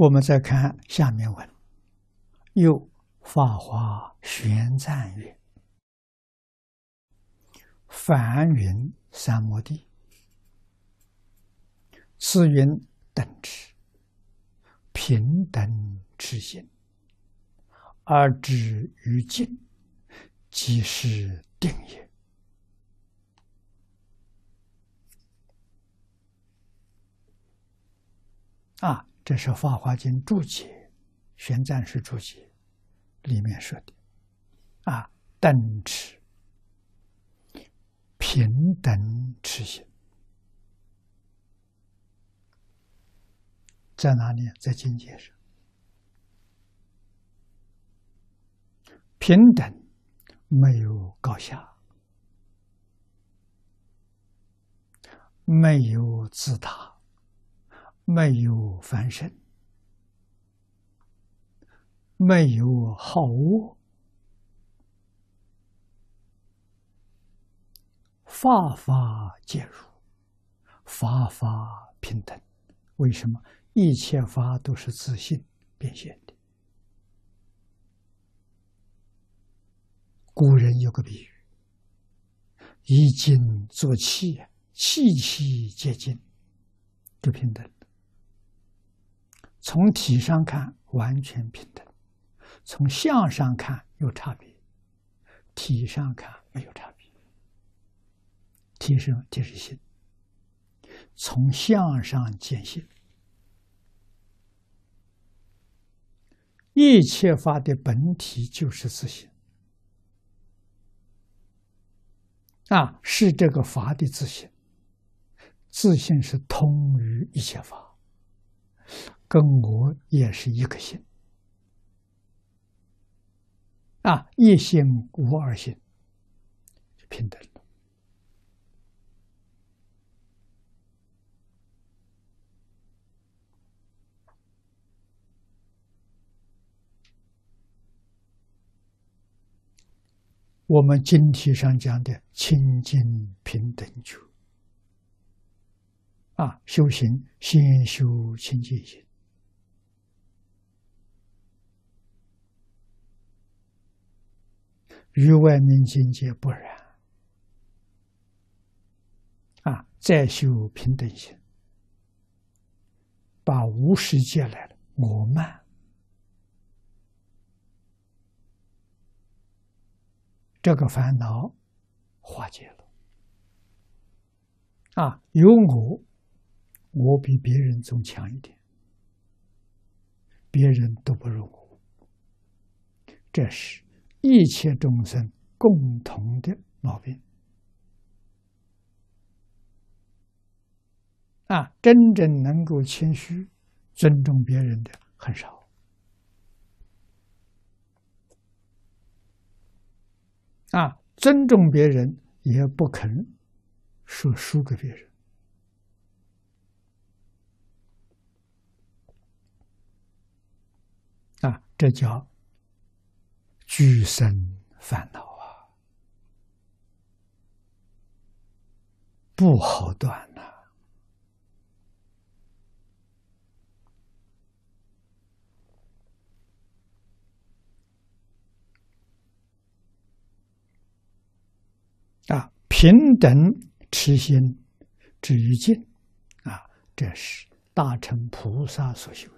我们再看下面文，又《法华玄赞》曰：“梵云三摩地，此云等持，平等持心，而止于静，即是定也。”啊。这是《法华经》注解，玄奘是注解里面说的，啊，等持平等持心，在哪里？在境界上，平等没有高下，没有自大。没有翻身，没有好恶，法法皆如，法法平等。为什么？一切法都是自信变现的。古人有个比喻：以金作器，器器皆金，就平等。从体上看完全平等，从相上看有差别。体上看没有差别，体是体是心。从相上见性，一切法的本体就是自性啊，是这个法的自性。自性是通于一切法。跟我也是一个心啊，一心无二心，平等。我们经题上讲的清净平等觉啊，修行先修清净心。与外面境界不然，啊！再修平等心，把无世界来了我慢这个烦恼化解了。啊，有我，我比别人总强一点，别人都不如我，这是。一切众生共同的毛病啊！真正能够谦虚、尊重别人的很少啊！尊重别人也不肯说输给别人啊！这叫。俱生烦恼啊，不好断呐！啊，平等持心止于静啊，这是大乘菩萨所修。